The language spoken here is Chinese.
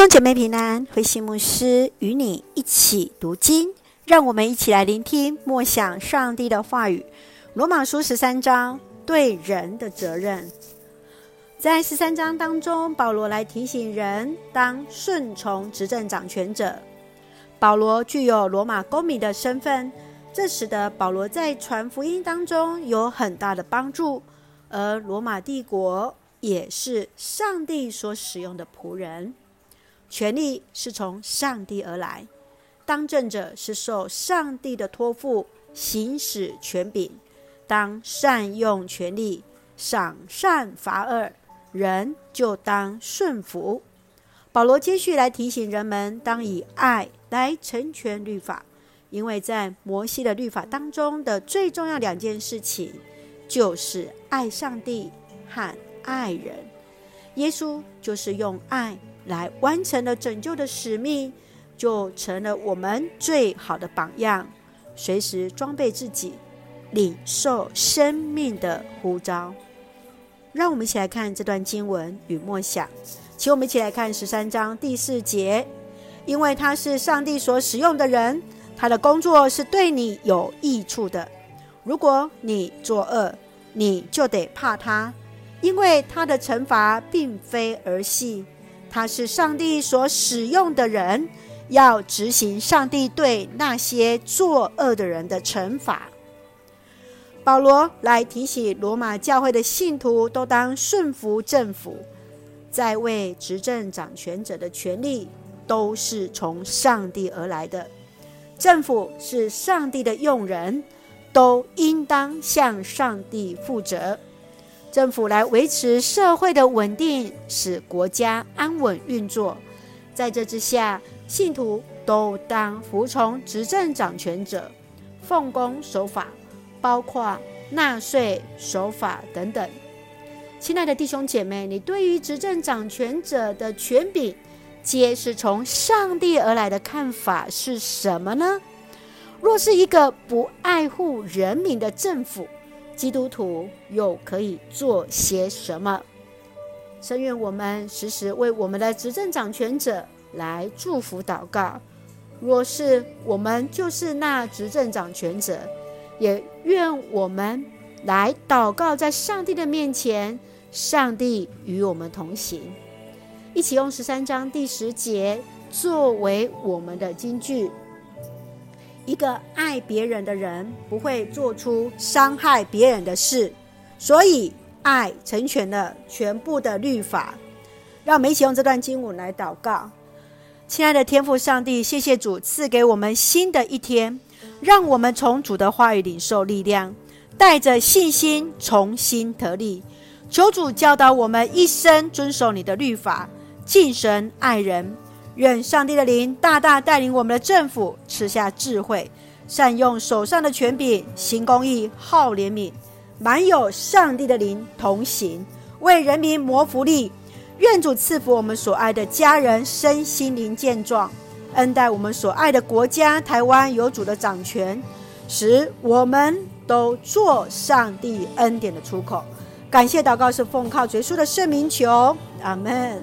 兄姐妹平安，慧馨牧师与你一起读经，让我们一起来聆听默想上帝的话语。罗马书十三章对人的责任，在十三章当中，保罗来提醒人当顺从执政掌权者。保罗具有罗马公民的身份，这使得保罗在传福音当中有很大的帮助。而罗马帝国也是上帝所使用的仆人。权力是从上帝而来，当政者是受上帝的托付行使权柄，当善用权力，赏善罚恶，人就当顺服。保罗接续来提醒人们，当以爱来成全律法，因为在摩西的律法当中的最重要两件事情，就是爱上帝和爱人。耶稣就是用爱。来完成了拯救的使命，就成了我们最好的榜样。随时装备自己，领受生命的呼召。让我们一起来看这段经文与默想。请我们一起来看十三章第四节，因为他是上帝所使用的人，他的工作是对你有益处的。如果你作恶，你就得怕他，因为他的惩罚并非儿戏。他是上帝所使用的人，要执行上帝对那些作恶的人的惩罚。保罗来提醒罗马教会的信徒，都当顺服政府，在位执政掌权者的权力都是从上帝而来的。政府是上帝的用人，都应当向上帝负责。政府来维持社会的稳定，使国家安稳运作。在这之下，信徒都当服从执政掌权者，奉公守法，包括纳税、守法等等。亲爱的弟兄姐妹，你对于执政掌权者的权柄，皆是从上帝而来的看法是什么呢？若是一个不爱护人民的政府，基督徒又可以做些什么？深愿我们时时为我们的执政掌权者来祝福祷告。若是我们就是那执政掌权者，也愿我们来祷告，在上帝的面前，上帝与我们同行。一起用十三章第十节作为我们的金句。一个爱别人的人不会做出伤害别人的事，所以爱成全了全部的律法。让我们一起用这段经文来祷告。亲爱的天父上帝，谢谢主赐给我们新的一天，让我们从主的话语领受力量，带着信心重新得力。求主教导我们一生遵守你的律法，敬神爱人。愿上帝的灵大大带领我们的政府，吃下智慧，善用手上的权柄，行公义，好怜悯，满有上帝的灵同行，为人民谋福利。愿主赐福我们所爱的家人身心灵健壮，恩待我们所爱的国家台湾有主的掌权，使我们都做上帝恩典的出口。感谢祷告是奉靠耶稣的圣名求，阿门。